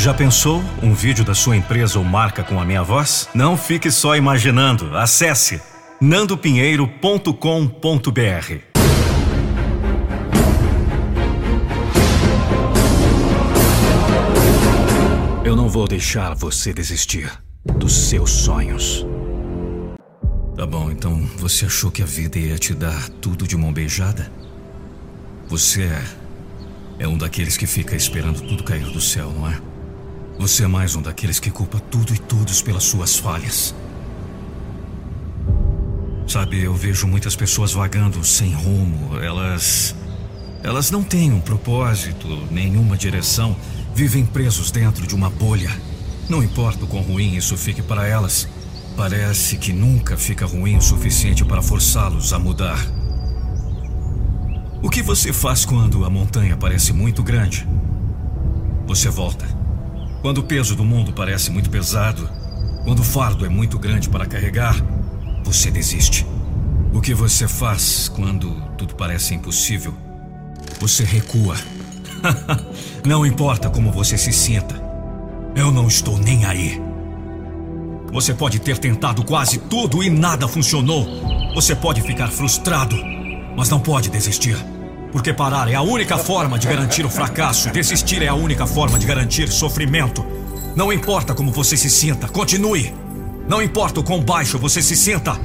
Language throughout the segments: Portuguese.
Já pensou um vídeo da sua empresa ou marca com a minha voz? Não fique só imaginando. Acesse nandopinheiro.com.br. Eu não vou deixar você desistir dos seus sonhos. Tá bom, então você achou que a vida ia te dar tudo de mão beijada? Você é, é um daqueles que fica esperando tudo cair do céu, não é? Você é mais um daqueles que culpa tudo e todos pelas suas falhas. Sabe, eu vejo muitas pessoas vagando sem rumo. Elas. Elas não têm um propósito, nenhuma direção. Vivem presos dentro de uma bolha. Não importa o quão ruim isso fique para elas. Parece que nunca fica ruim o suficiente para forçá-los a mudar. O que você faz quando a montanha parece muito grande? Você volta. Quando o peso do mundo parece muito pesado, quando o fardo é muito grande para carregar, você desiste. O que você faz quando tudo parece impossível? Você recua. não importa como você se sinta, eu não estou nem aí. Você pode ter tentado quase tudo e nada funcionou. Você pode ficar frustrado, mas não pode desistir. Porque parar é a única forma de garantir o fracasso. Desistir é a única forma de garantir sofrimento. Não importa como você se sinta, continue. Não importa o quão baixo você se sinta,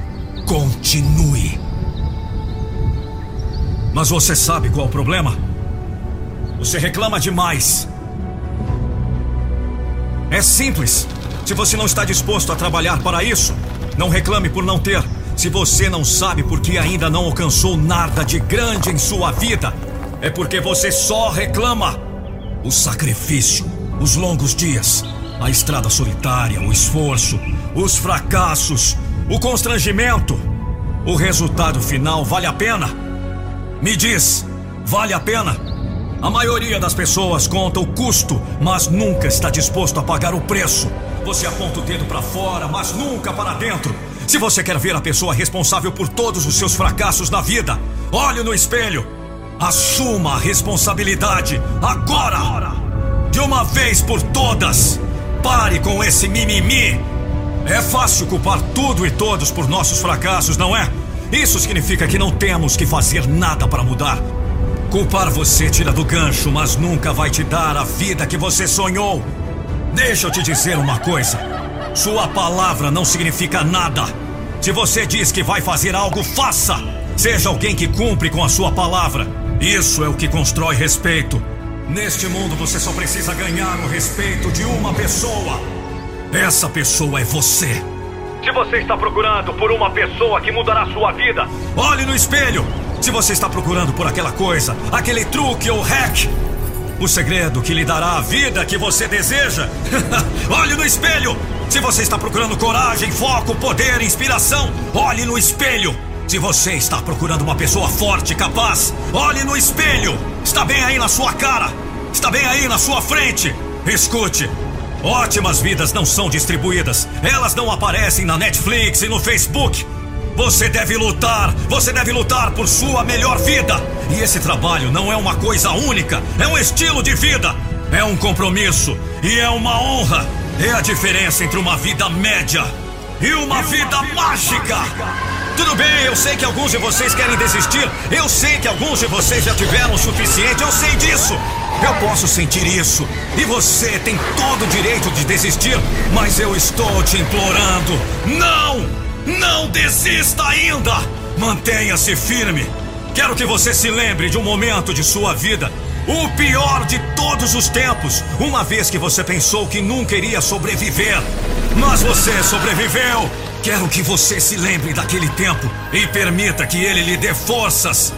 continue. Mas você sabe qual é o problema? Você reclama demais. É simples. Se você não está disposto a trabalhar para isso, não reclame por não ter. Se você não sabe porque ainda não alcançou nada de grande em sua vida, é porque você só reclama. O sacrifício, os longos dias, a estrada solitária, o esforço, os fracassos, o constrangimento. O resultado final vale a pena? Me diz, vale a pena? A maioria das pessoas conta o custo, mas nunca está disposto a pagar o preço. Você aponta o dedo para fora, mas nunca para dentro. Se você quer ver a pessoa responsável por todos os seus fracassos na vida, olhe no espelho. Assuma a responsabilidade agora! De uma vez por todas! Pare com esse mimimi! É fácil culpar tudo e todos por nossos fracassos, não é? Isso significa que não temos que fazer nada para mudar. Culpar você tira do gancho, mas nunca vai te dar a vida que você sonhou. Deixa eu te dizer uma coisa. Sua palavra não significa nada. Se você diz que vai fazer algo, faça! Seja alguém que cumpre com a sua palavra. Isso é o que constrói respeito. Neste mundo você só precisa ganhar o respeito de uma pessoa. Essa pessoa é você. Se você está procurando por uma pessoa que mudará sua vida, olhe no espelho. Se você está procurando por aquela coisa, aquele truque ou hack, o segredo que lhe dará a vida que você deseja, olhe no espelho. Se você está procurando coragem, foco, poder, inspiração, olhe no espelho. Se você está procurando uma pessoa forte, capaz, olhe no espelho. Está bem aí na sua cara. Está bem aí na sua frente. Escute. Ótimas vidas não são distribuídas. Elas não aparecem na Netflix e no Facebook. Você deve lutar, você deve lutar por sua melhor vida. E esse trabalho não é uma coisa única, é um estilo de vida, é um compromisso e é uma honra. É a diferença entre uma vida média e uma, vida, mágica. Tudo bem, eu sei que alguns de vocês querem desistir. Eu sei que alguns de vocês já tiveram o suficiente. Eu sei disso. Eu posso sentir isso. E você tem todo o direito de desistir. Mas eu estou te implorando. Não! Não desista ainda! Mantenha-se firme. Quero que você se lembre de um momento de sua vida o pior de todos os tempos, uma vez que você pensou que nunca iria sobreviver. Mas você sobreviveu. Quero que você se lembre daquele tempo e permita que ele lhe dê forças.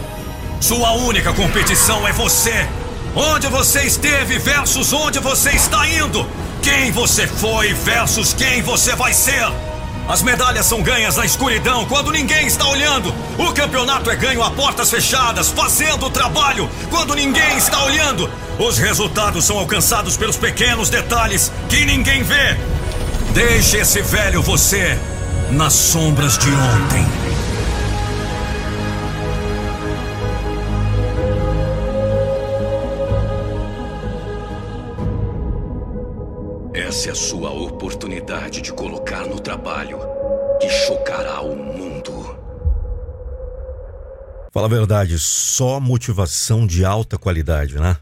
Sua única competição é você. Onde você esteve versus onde você está indo. Quem você foi versus quem você vai ser. As medalhas são ganhas na escuridão, quando ninguém está olhando. O campeonato é ganho a portas fechadas, fazendo o trabalho, quando ninguém está olhando. Os resultados são alcançados pelos pequenos detalhes que ninguém vê. Deixe esse velho você nas sombras de ontem. Essa é a sua oportunidade de colocar no trabalho que chocará o mundo. Fala a verdade, só motivação de alta qualidade, né?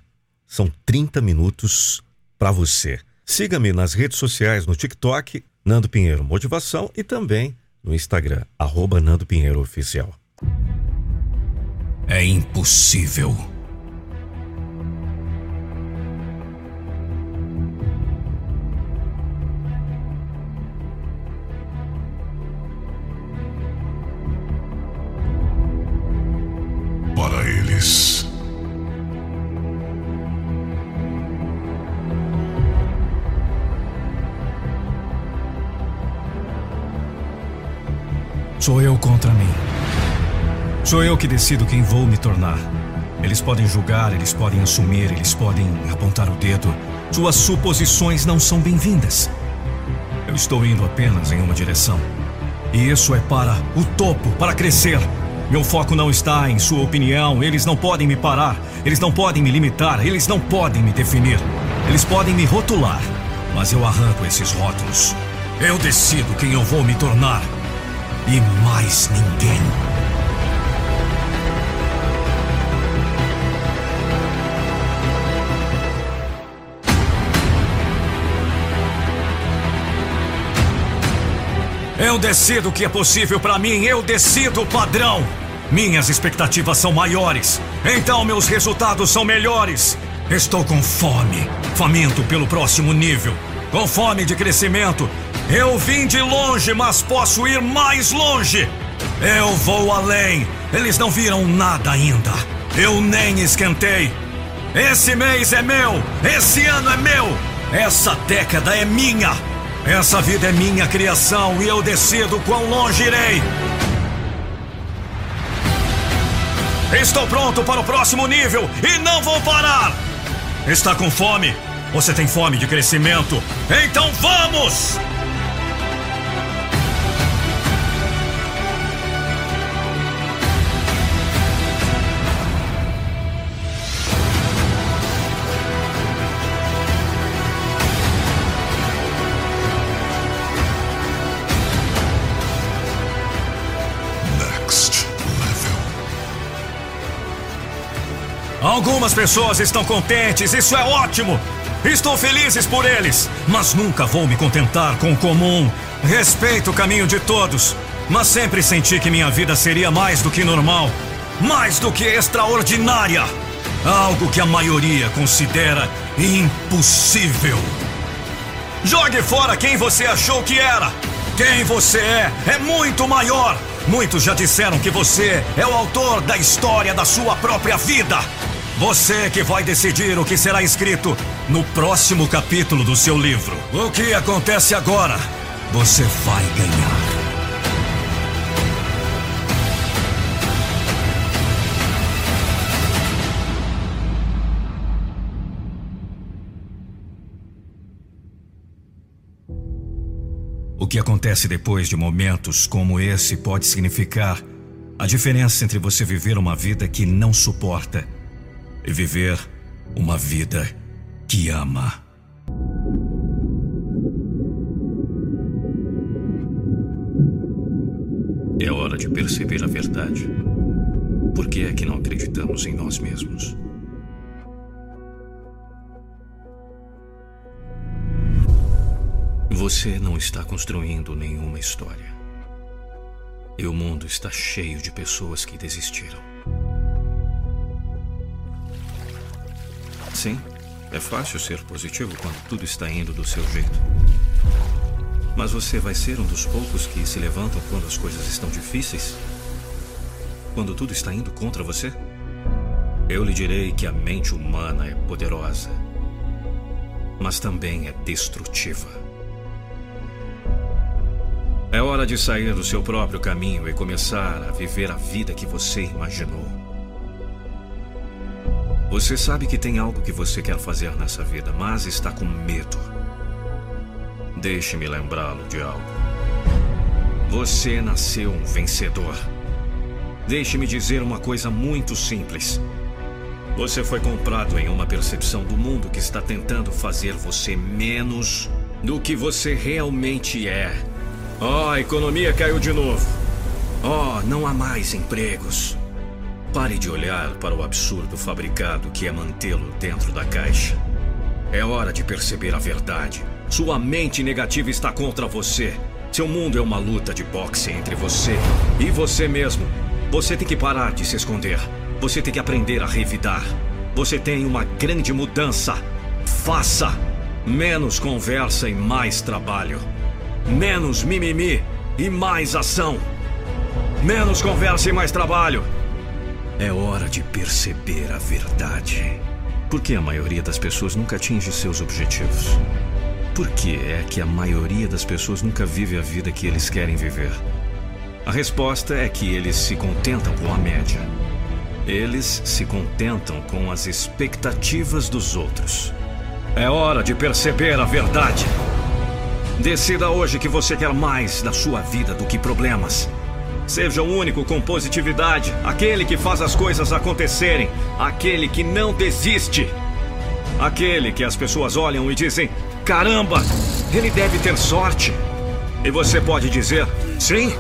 São 30 minutos para você. Siga-me nas redes sociais, no TikTok, Nando Pinheiro Motivação e também no Instagram, arroba Nando Pinheiro Oficial. É impossível. Eu que decido quem vou me tornar. Eles podem julgar, eles podem assumir, eles podem apontar o dedo. Suas suposições não são bem-vindas. Eu estou indo apenas em uma direção. E isso é para o topo, para crescer. Meu foco não está em sua opinião. Eles não podem me parar. Eles não podem me limitar. Eles não podem me definir. Eles podem me rotular. Mas eu arranco esses rótulos. Eu decido quem eu vou me tornar. E mais ninguém. Eu decido o que é possível para mim, eu decido o padrão. Minhas expectativas são maiores, então meus resultados são melhores. Estou com fome, faminto pelo próximo nível, com fome de crescimento. Eu vim de longe, mas posso ir mais longe. Eu vou além. Eles não viram nada ainda. Eu nem esquentei. Esse mês é meu, esse ano é meu, essa década é minha. Essa vida é minha criação e eu decido quão longe irei. Estou pronto para o próximo nível e não vou parar. Está com fome? Você tem fome de crescimento? Então vamos! Algumas pessoas estão contentes, isso é ótimo! Estou felizes por eles, mas nunca vou me contentar com o comum. Respeito o caminho de todos, mas sempre senti que minha vida seria mais do que normal, mais do que extraordinária. Algo que a maioria considera impossível. Jogue fora quem você achou que era. Quem você é é muito maior. Muitos já disseram que você é o autor da história da sua própria vida. Você que vai decidir o que será escrito no próximo capítulo do seu livro. O que acontece agora? Você vai ganhar. O que acontece depois de momentos como esse pode significar a diferença entre você viver uma vida que não suporta e viver uma vida que ama. É hora de perceber a verdade. Por que é que não acreditamos em nós mesmos? Você não está construindo nenhuma história. E o mundo está cheio de pessoas que desistiram. Sim, é fácil ser positivo quando tudo está indo do seu jeito. Mas você vai ser um dos poucos que se levantam quando as coisas estão difíceis? Quando tudo está indo contra você? Eu lhe direi que a mente humana é poderosa, mas também é destrutiva. É hora de sair do seu próprio caminho e começar a viver a vida que você imaginou. Você sabe que tem algo que você quer fazer nessa vida, mas está com medo. Deixe-me lembrá-lo de algo. Você nasceu um vencedor. Deixe-me dizer uma coisa muito simples. Você foi comprado em uma percepção do mundo que está tentando fazer você menos do que você realmente é. Oh, a economia caiu de novo. Oh, não há mais empregos. Pare de olhar para o absurdo fabricado que é mantê-lo dentro da caixa. É hora de perceber a verdade. Sua mente negativa está contra você. Seu mundo é uma luta de boxe entre você e você mesmo. Você tem que parar de se esconder. Você tem que aprender a revidar. Você tem uma grande mudança. Faça! Menos conversa e mais trabalho. Menos mimimi e mais ação. Menos conversa e mais trabalho. É hora de perceber a verdade. Por que a maioria das pessoas nunca atinge seus objetivos? Por que é que a maioria das pessoas nunca vive a vida que eles querem viver? A resposta é que eles se contentam com a média. Eles se contentam com as expectativas dos outros. É hora de perceber a verdade. Decida hoje que você quer mais da sua vida do que problemas. Seja o único com positividade, aquele que faz as coisas acontecerem, aquele que não desiste. Aquele que as pessoas olham e dizem: caramba, ele deve ter sorte. E você pode dizer: sim,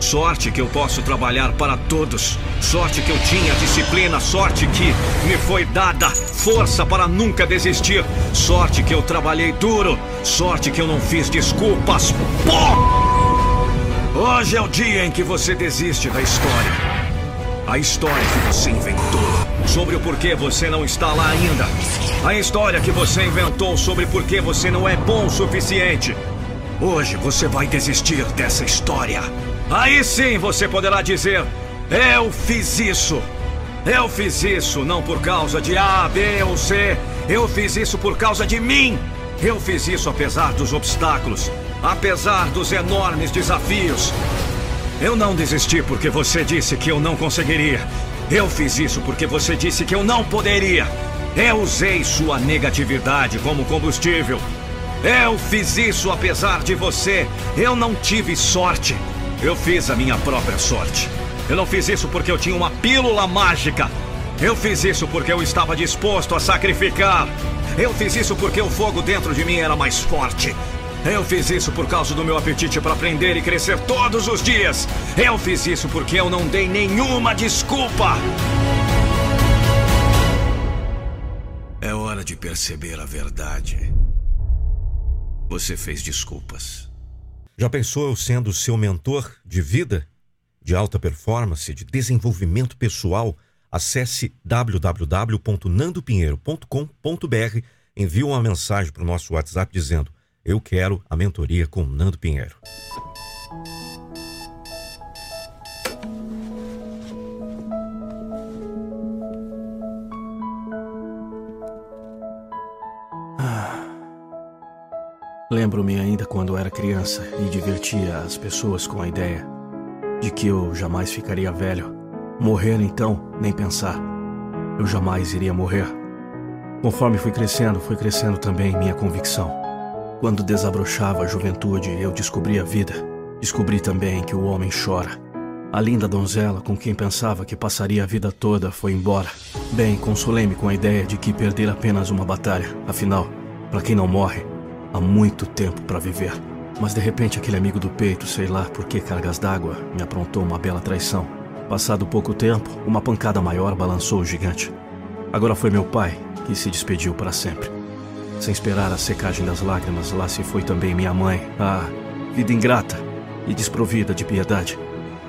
sorte que eu posso trabalhar para todos, sorte que eu tinha disciplina, sorte que me foi dada, força para nunca desistir, sorte que eu trabalhei duro, sorte que eu não fiz desculpas. Pô! Hoje é o dia em que você desiste da história. A história que você inventou. Sobre o porquê você não está lá ainda. A história que você inventou sobre porquê você não é bom o suficiente. Hoje você vai desistir dessa história. Aí sim você poderá dizer: Eu fiz isso. Eu fiz isso não por causa de A, B ou C. Eu fiz isso por causa de mim. Eu fiz isso apesar dos obstáculos, apesar dos enormes desafios. Eu não desisti porque você disse que eu não conseguiria. Eu fiz isso porque você disse que eu não poderia. Eu usei sua negatividade como combustível. Eu fiz isso apesar de você. Eu não tive sorte. Eu fiz a minha própria sorte. Eu não fiz isso porque eu tinha uma pílula mágica. Eu fiz isso porque eu estava disposto a sacrificar. Eu fiz isso porque o fogo dentro de mim era mais forte. Eu fiz isso por causa do meu apetite para aprender e crescer todos os dias. Eu fiz isso porque eu não dei nenhuma desculpa. É hora de perceber a verdade. Você fez desculpas. Já pensou eu sendo seu mentor de vida, de alta performance, de desenvolvimento pessoal? Acesse www.nandopinheiro.com.br, envie uma mensagem para o nosso WhatsApp dizendo: Eu quero a mentoria com Nando Pinheiro. Lembro-me ainda quando era criança e divertia as pessoas com a ideia de que eu jamais ficaria velho. Morrer então, nem pensar. Eu jamais iria morrer. Conforme fui crescendo, foi crescendo também minha convicção. Quando desabrochava a juventude, eu descobri a vida. Descobri também que o homem chora. A linda donzela com quem pensava que passaria a vida toda foi embora. Bem, consolei-me com a ideia de que perder apenas uma batalha. Afinal, para quem não morre, há muito tempo para viver. Mas de repente aquele amigo do peito, sei lá por que cargas d'água, me aprontou uma bela traição. Passado pouco tempo, uma pancada maior balançou o gigante. Agora foi meu pai que se despediu para sempre. Sem esperar a secagem das lágrimas, lá se foi também minha mãe. Ah, vida ingrata e desprovida de piedade.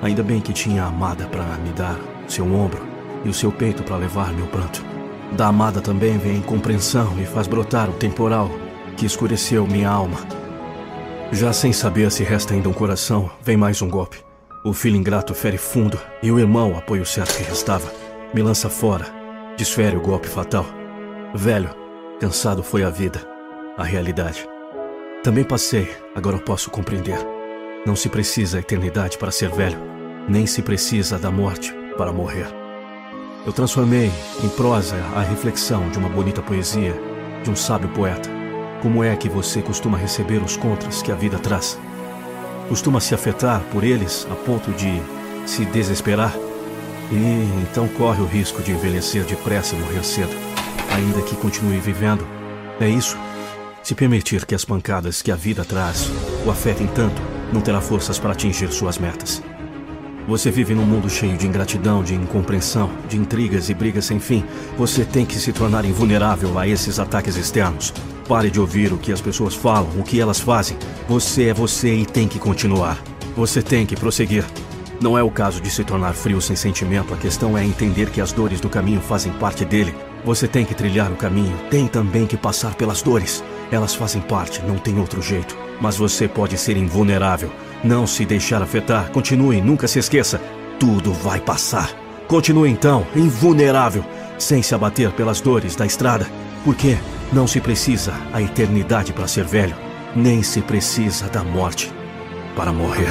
Ainda bem que tinha a amada para me dar seu ombro e o seu peito para levar meu pranto. Da amada também vem compreensão e faz brotar o temporal que escureceu minha alma. Já sem saber se resta ainda um coração, vem mais um golpe. O filho ingrato fere fundo e o irmão, apoio certo que restava, me lança fora, desfere o golpe fatal. Velho, cansado foi a vida, a realidade. Também passei, agora posso compreender. Não se precisa a eternidade para ser velho, nem se precisa da morte para morrer. Eu transformei em prosa a reflexão de uma bonita poesia de um sábio poeta. Como é que você costuma receber os contras que a vida traz? Costuma se afetar por eles a ponto de se desesperar? E então corre o risco de envelhecer depressa e morrer cedo, ainda que continue vivendo. É isso? Se permitir que as pancadas que a vida traz o afetem tanto, não terá forças para atingir suas metas. Você vive num mundo cheio de ingratidão, de incompreensão, de intrigas e brigas sem fim. Você tem que se tornar invulnerável a esses ataques externos. Pare de ouvir o que as pessoas falam, o que elas fazem. Você é você e tem que continuar. Você tem que prosseguir. Não é o caso de se tornar frio sem sentimento, a questão é entender que as dores do caminho fazem parte dele. Você tem que trilhar o caminho, tem também que passar pelas dores. Elas fazem parte, não tem outro jeito. Mas você pode ser invulnerável. Não se deixar afetar. Continue, nunca se esqueça. Tudo vai passar. Continue então, invulnerável, sem se abater pelas dores da estrada. Porque não se precisa a eternidade para ser velho, nem se precisa da morte para morrer.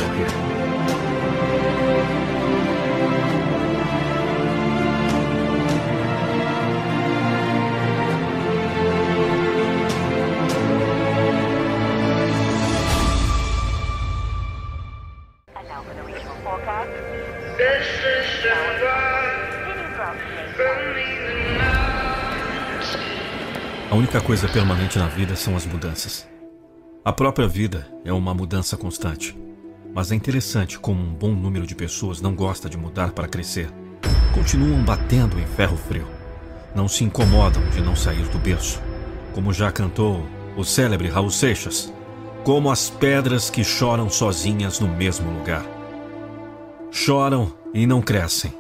Coisa permanente na vida são as mudanças. A própria vida é uma mudança constante. Mas é interessante como um bom número de pessoas não gosta de mudar para crescer. Continuam batendo em ferro frio. Não se incomodam de não sair do berço. Como já cantou o célebre Raul Seixas, como as pedras que choram sozinhas no mesmo lugar. Choram e não crescem.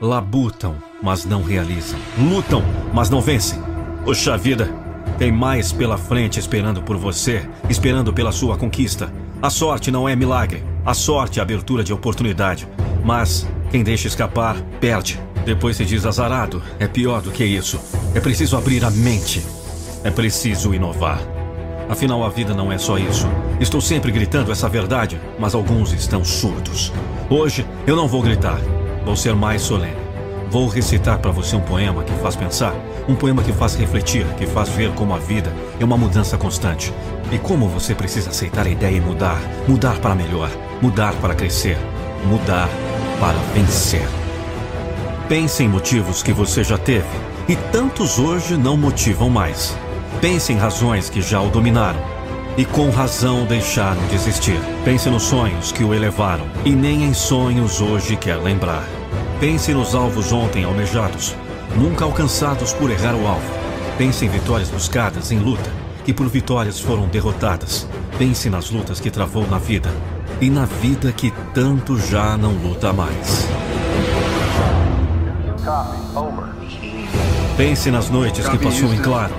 Labutam, mas não realizam. Lutam, mas não vencem. Poxa vida, tem mais pela frente esperando por você, esperando pela sua conquista. A sorte não é milagre. A sorte é abertura de oportunidade. Mas quem deixa escapar, perde. Depois se diz azarado. É pior do que isso. É preciso abrir a mente. É preciso inovar. Afinal, a vida não é só isso. Estou sempre gritando essa verdade, mas alguns estão surdos. Hoje eu não vou gritar. Vou ser mais solene. Vou recitar para você um poema que faz pensar, um poema que faz refletir, que faz ver como a vida é uma mudança constante. E como você precisa aceitar a ideia e mudar, mudar para melhor, mudar para crescer, mudar para vencer. Pense em motivos que você já teve e tantos hoje não motivam mais. Pense em razões que já o dominaram e com razão deixaram de existir. Pense nos sonhos que o elevaram e nem em sonhos hoje quer lembrar. Pense nos alvos ontem almejados, nunca alcançados por errar o alvo. Pense em vitórias buscadas em luta, que por vitórias foram derrotadas. Pense nas lutas que travou na vida e na vida que tanto já não luta mais. Pense nas noites que passou em claro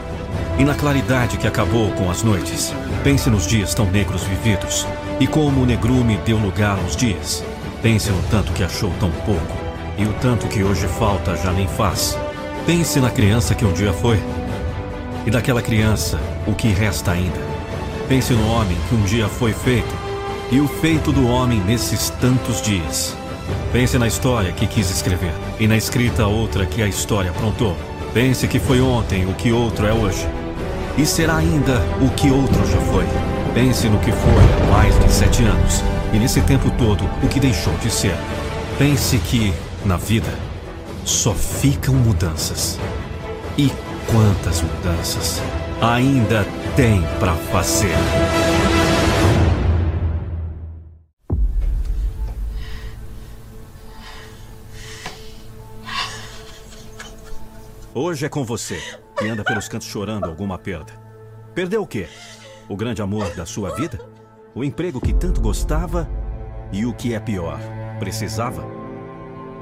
e na claridade que acabou com as noites. Pense nos dias tão negros vividos e como o negrume deu lugar aos dias. Pense no tanto que achou tão pouco e o tanto que hoje falta já nem faz. Pense na criança que um dia foi. E daquela criança, o que resta ainda. Pense no homem que um dia foi feito. E o feito do homem nesses tantos dias. Pense na história que quis escrever. E na escrita outra que a história aprontou. Pense que foi ontem o que outro é hoje. E será ainda o que outro já foi. Pense no que foi há mais de sete anos. E nesse tempo todo, o que deixou de ser. Pense que na vida, só ficam mudanças. E quantas mudanças ainda tem para fazer? Hoje é com você, que anda pelos cantos chorando alguma perda. Perdeu o quê? O grande amor da sua vida? O emprego que tanto gostava? E o que é pior, precisava?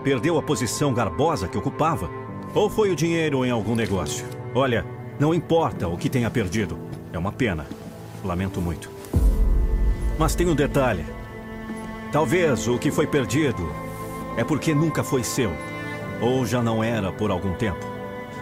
Perdeu a posição garbosa que ocupava? Ou foi o dinheiro em algum negócio? Olha, não importa o que tenha perdido. É uma pena. Lamento muito. Mas tem um detalhe. Talvez o que foi perdido é porque nunca foi seu. Ou já não era por algum tempo.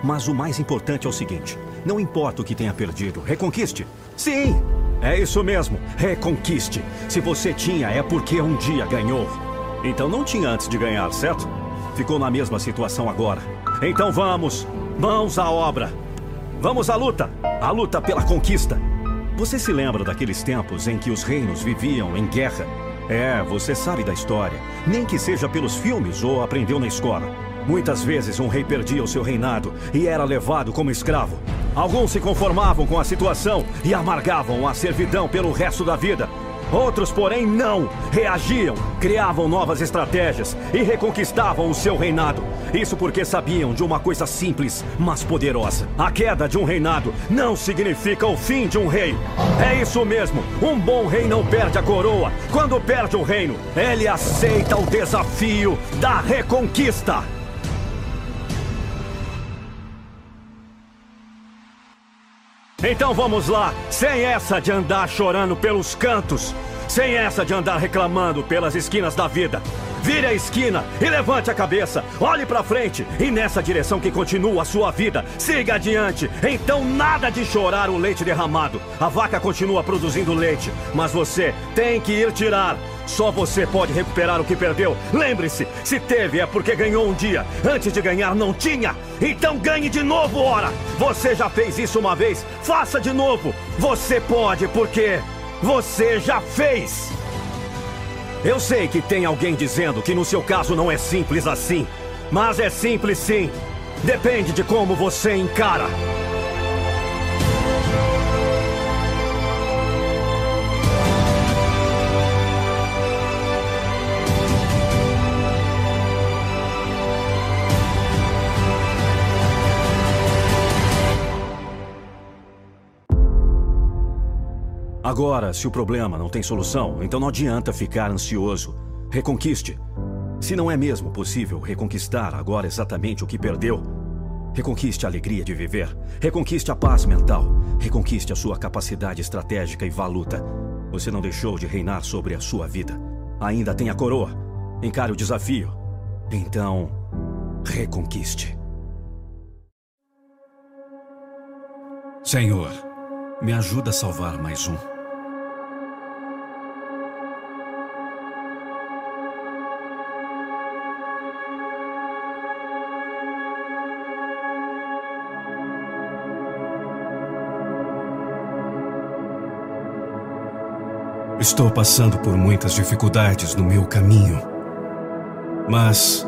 Mas o mais importante é o seguinte: não importa o que tenha perdido, reconquiste. Sim! É isso mesmo, reconquiste. Se você tinha, é porque um dia ganhou. Então não tinha antes de ganhar, certo? Ficou na mesma situação agora. Então vamos, mãos à obra. Vamos à luta, à luta pela conquista. Você se lembra daqueles tempos em que os reinos viviam em guerra? É, você sabe da história. Nem que seja pelos filmes ou aprendeu na escola. Muitas vezes um rei perdia o seu reinado e era levado como escravo. Alguns se conformavam com a situação e amargavam a servidão pelo resto da vida. Outros, porém, não. Reagiam, criavam novas estratégias e reconquistavam o seu reinado. Isso porque sabiam de uma coisa simples, mas poderosa. A queda de um reinado não significa o fim de um rei. É isso mesmo. Um bom rei não perde a coroa. Quando perde o reino, ele aceita o desafio da reconquista. Então vamos lá, sem essa de andar chorando pelos cantos, sem essa de andar reclamando pelas esquinas da vida. Vire a esquina e levante a cabeça. Olhe para frente e nessa direção que continua a sua vida. Siga adiante. Então nada de chorar o leite derramado. A vaca continua produzindo leite, mas você tem que ir tirar. Só você pode recuperar o que perdeu. Lembre-se, se teve é porque ganhou um dia. Antes de ganhar não tinha. Então ganhe de novo, ora. Você já fez isso uma vez. Faça de novo. Você pode porque você já fez. Eu sei que tem alguém dizendo que no seu caso não é simples assim. Mas é simples sim. Depende de como você encara. Agora, se o problema não tem solução, então não adianta ficar ansioso. Reconquiste. Se não é mesmo possível reconquistar agora exatamente o que perdeu, reconquiste a alegria de viver, reconquiste a paz mental, reconquiste a sua capacidade estratégica e valuta. Você não deixou de reinar sobre a sua vida. Ainda tem a coroa. Encare o desafio. Então, reconquiste. Senhor, me ajuda a salvar mais um. Estou passando por muitas dificuldades no meu caminho. Mas,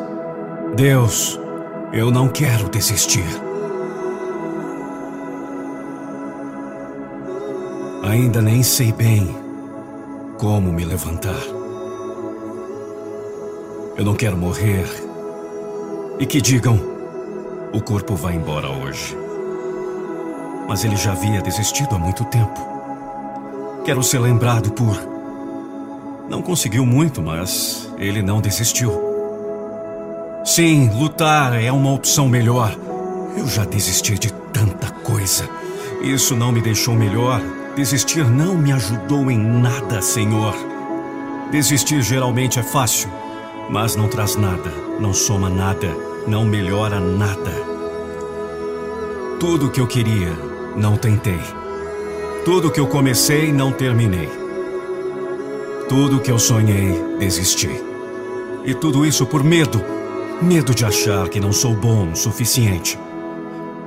Deus, eu não quero desistir. Ainda nem sei bem como me levantar. Eu não quero morrer e que digam: o corpo vai embora hoje. Mas ele já havia desistido há muito tempo. Quero ser lembrado por. Não conseguiu muito, mas ele não desistiu. Sim, lutar é uma opção melhor. Eu já desisti de tanta coisa. Isso não me deixou melhor. Desistir não me ajudou em nada, Senhor. Desistir geralmente é fácil, mas não traz nada, não soma nada, não melhora nada. Tudo o que eu queria, não tentei. Tudo que eu comecei, não terminei. Tudo que eu sonhei, desisti. E tudo isso por medo. Medo de achar que não sou bom o suficiente.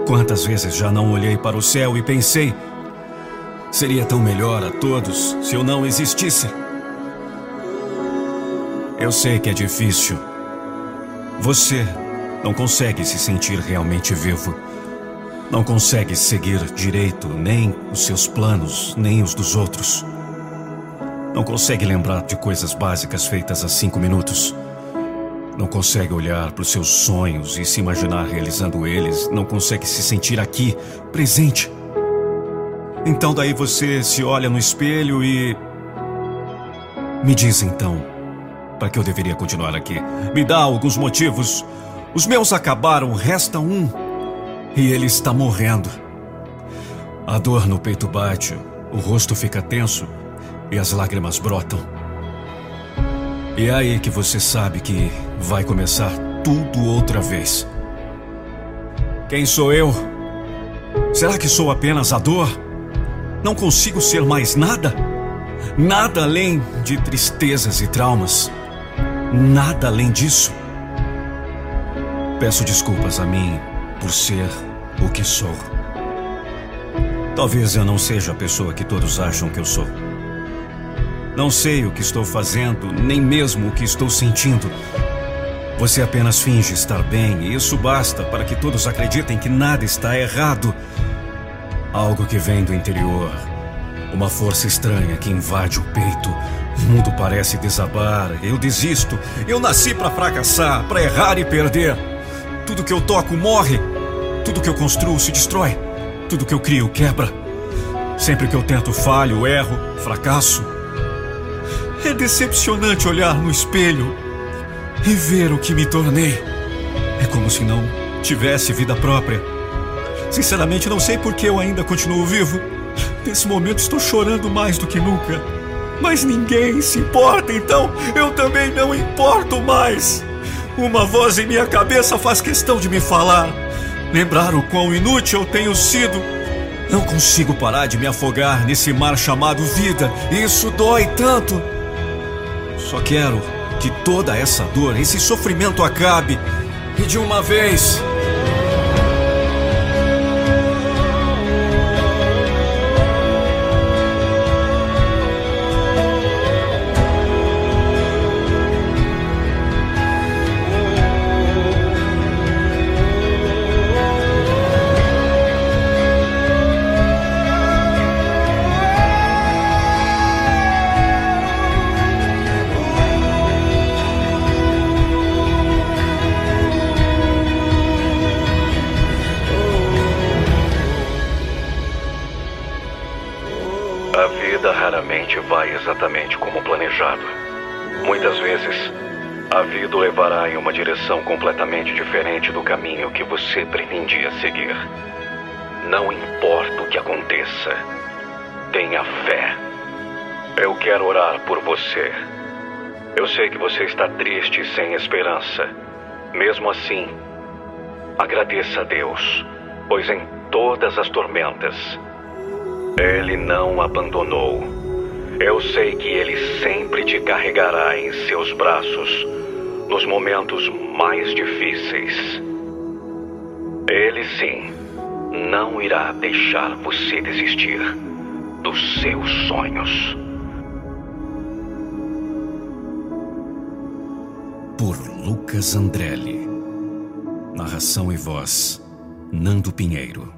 Quantas vezes já não olhei para o céu e pensei: seria tão melhor a todos se eu não existisse? Eu sei que é difícil. Você não consegue se sentir realmente vivo. Não consegue seguir direito nem os seus planos, nem os dos outros. Não consegue lembrar de coisas básicas feitas há cinco minutos. Não consegue olhar para os seus sonhos e se imaginar realizando eles. Não consegue se sentir aqui, presente. Então daí você se olha no espelho e. Me diz então, para que eu deveria continuar aqui? Me dá alguns motivos. Os meus acabaram, resta um. E ele está morrendo. A dor no peito bate, o rosto fica tenso e as lágrimas brotam. E é aí que você sabe que vai começar tudo outra vez. Quem sou eu? Será que sou apenas a dor? Não consigo ser mais nada? Nada além de tristezas e traumas. Nada além disso. Peço desculpas a mim por ser o que sou. Talvez eu não seja a pessoa que todos acham que eu sou. Não sei o que estou fazendo, nem mesmo o que estou sentindo. Você apenas finge estar bem e isso basta para que todos acreditem que nada está errado. Algo que vem do interior. Uma força estranha que invade o peito. O mundo parece desabar. Eu desisto. Eu nasci para fracassar, para errar e perder. Tudo que eu toco morre. Tudo que eu construo se destrói. Tudo que eu crio quebra. Sempre que eu tento falho, erro, fracasso. É decepcionante olhar no espelho e ver o que me tornei. É como se não tivesse vida própria. Sinceramente, não sei por que eu ainda continuo vivo. Nesse momento estou chorando mais do que nunca. Mas ninguém se importa, então eu também não importo mais. Uma voz em minha cabeça faz questão de me falar. Lembrar o quão inútil eu tenho sido. Não consigo parar de me afogar nesse mar chamado vida. Isso dói tanto. Só quero que toda essa dor, esse sofrimento acabe. E de uma vez. Exatamente como planejado. Muitas vezes, a vida o levará em uma direção completamente diferente do caminho que você pretendia seguir. Não importa o que aconteça, tenha fé. Eu quero orar por você. Eu sei que você está triste e sem esperança. Mesmo assim, agradeça a Deus, pois em todas as tormentas, ele não abandonou. Eu sei que ele sempre te carregará em seus braços nos momentos mais difíceis. Ele sim não irá deixar você desistir dos seus sonhos. Por Lucas Andrelli. Narração e voz: Nando Pinheiro.